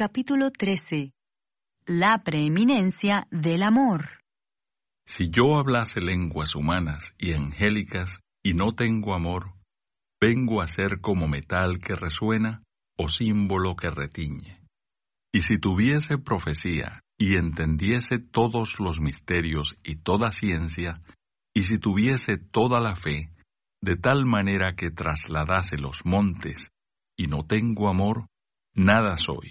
Capítulo 13. La preeminencia del amor. Si yo hablase lenguas humanas y angélicas y no tengo amor, vengo a ser como metal que resuena o símbolo que retiñe. Y si tuviese profecía y entendiese todos los misterios y toda ciencia, y si tuviese toda la fe, de tal manera que trasladase los montes, y no tengo amor, nada soy.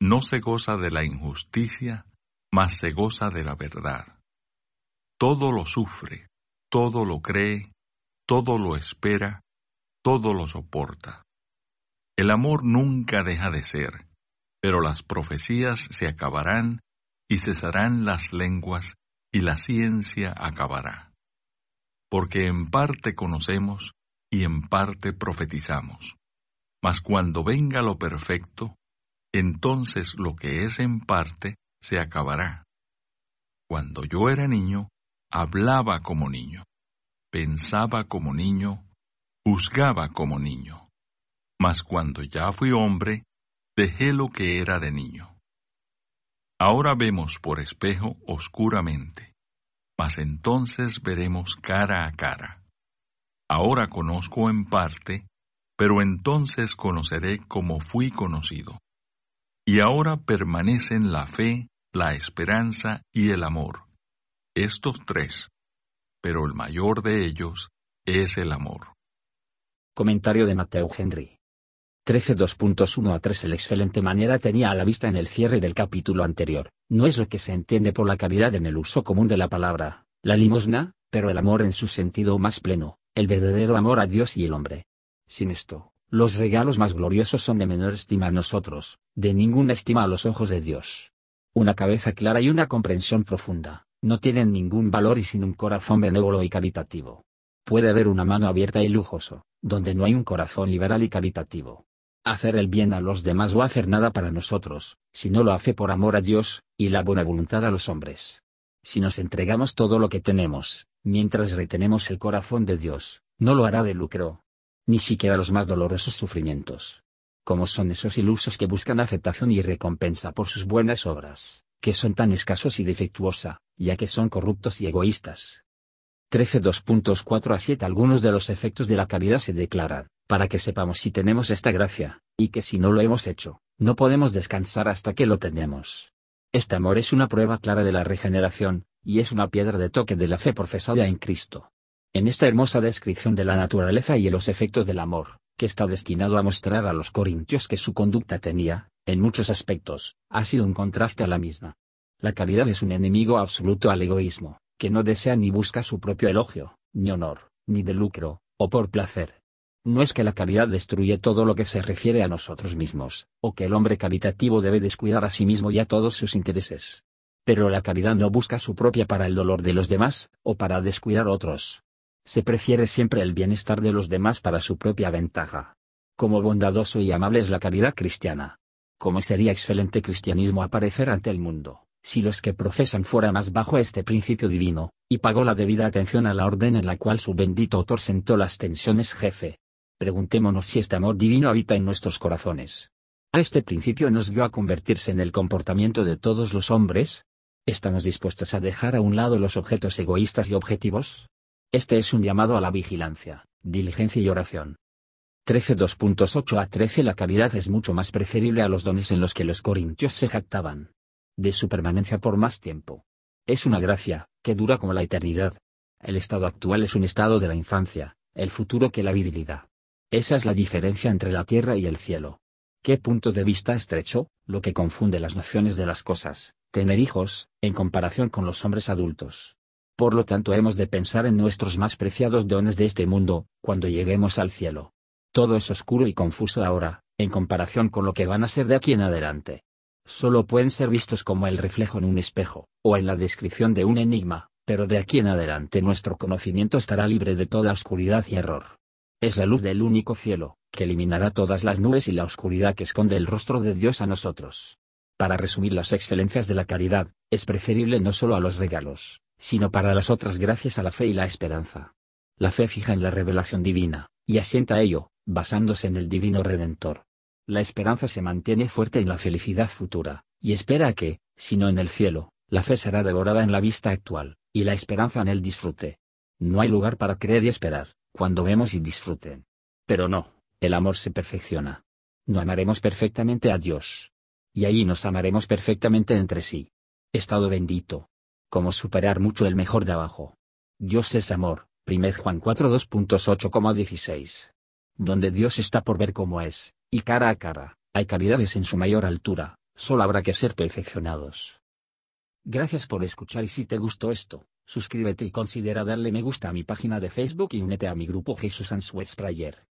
no se goza de la injusticia, mas se goza de la verdad. Todo lo sufre, todo lo cree, todo lo espera, todo lo soporta. El amor nunca deja de ser, pero las profecías se acabarán y cesarán las lenguas y la ciencia acabará. Porque en parte conocemos y en parte profetizamos. Mas cuando venga lo perfecto, entonces lo que es en parte se acabará. Cuando yo era niño, hablaba como niño, pensaba como niño, juzgaba como niño. Mas cuando ya fui hombre, dejé lo que era de niño. Ahora vemos por espejo oscuramente, mas entonces veremos cara a cara. Ahora conozco en parte, pero entonces conoceré como fui conocido. Y ahora permanecen la fe, la esperanza y el amor. Estos tres, pero el mayor de ellos es el amor. Comentario de Mateo Henry. 13.2.1 a 3 El excelente manera tenía a la vista en el cierre del capítulo anterior, no es lo que se entiende por la caridad en el uso común de la palabra, la limosna, pero el amor en su sentido más pleno, el verdadero amor a Dios y el hombre. Sin esto, los regalos más gloriosos son de menor estima a nosotros, de ninguna estima a los ojos de Dios. Una cabeza clara y una comprensión profunda, no tienen ningún valor y sin un corazón benévolo y caritativo. Puede haber una mano abierta y lujoso, donde no hay un corazón liberal y caritativo. Hacer el bien a los demás o hacer nada para nosotros, si no lo hace por amor a Dios, y la buena voluntad a los hombres. Si nos entregamos todo lo que tenemos, mientras retenemos el corazón de Dios, no lo hará de lucro, ni siquiera los más dolorosos sufrimientos. Como son esos ilusos que buscan aceptación y recompensa por sus buenas obras, que son tan escasos y defectuosa, ya que son corruptos y egoístas. 13.2.4 a 7 Algunos de los efectos de la caridad se declaran, para que sepamos si tenemos esta gracia, y que si no lo hemos hecho, no podemos descansar hasta que lo tenemos. Este amor es una prueba clara de la regeneración, y es una piedra de toque de la fe profesada en Cristo. En esta hermosa descripción de la naturaleza y los efectos del amor, que está destinado a mostrar a los corintios que su conducta tenía, en muchos aspectos, ha sido un contraste a la misma. La caridad es un enemigo absoluto al egoísmo, que no desea ni busca su propio elogio, ni honor, ni de lucro, o por placer. No es que la caridad destruye todo lo que se refiere a nosotros mismos, o que el hombre caritativo debe descuidar a sí mismo y a todos sus intereses. Pero la caridad no busca su propia para el dolor de los demás, o para descuidar otros, se prefiere siempre el bienestar de los demás para su propia ventaja. Como bondadoso y amable es la caridad cristiana. Como sería excelente cristianismo aparecer ante el mundo, si los que profesan fuera más bajo este principio divino, y pagó la debida atención a la orden en la cual su bendito autor sentó las tensiones jefe. Preguntémonos si este amor divino habita en nuestros corazones. ¿A este principio nos dio a convertirse en el comportamiento de todos los hombres? ¿Estamos dispuestos a dejar a un lado los objetos egoístas y objetivos? Este es un llamado a la vigilancia, diligencia y oración. 13.2.8 a 13 La caridad es mucho más preferible a los dones en los que los corintios se jactaban. De su permanencia por más tiempo. Es una gracia, que dura como la eternidad. El estado actual es un estado de la infancia, el futuro que la virilidad. Esa es la diferencia entre la tierra y el cielo. ¿Qué punto de vista estrecho, lo que confunde las nociones de las cosas, tener hijos, en comparación con los hombres adultos? Por lo tanto hemos de pensar en nuestros más preciados dones de este mundo, cuando lleguemos al cielo. Todo es oscuro y confuso ahora, en comparación con lo que van a ser de aquí en adelante. Solo pueden ser vistos como el reflejo en un espejo, o en la descripción de un enigma, pero de aquí en adelante nuestro conocimiento estará libre de toda oscuridad y error. Es la luz del único cielo, que eliminará todas las nubes y la oscuridad que esconde el rostro de Dios a nosotros. Para resumir las excelencias de la caridad, es preferible no solo a los regalos, sino para las otras gracias a la fe y la esperanza. La fe fija en la revelación divina, y asienta ello, basándose en el divino Redentor. La esperanza se mantiene fuerte en la felicidad futura, y espera a que, si no en el cielo, la fe será devorada en la vista actual, y la esperanza en el disfrute. No hay lugar para creer y esperar, cuando vemos y disfruten. Pero no, el amor se perfecciona. No amaremos perfectamente a Dios, y allí nos amaremos perfectamente entre sí. Estado bendito. Como superar mucho el mejor de abajo. Dios es amor, 1 Juan 4 2.8,16. Donde Dios está por ver cómo es, y cara a cara, hay caridades en su mayor altura, solo habrá que ser perfeccionados. Gracias por escuchar y si te gustó esto, suscríbete y considera darle me gusta a mi página de Facebook y únete a mi grupo Jesús Answers Prayer.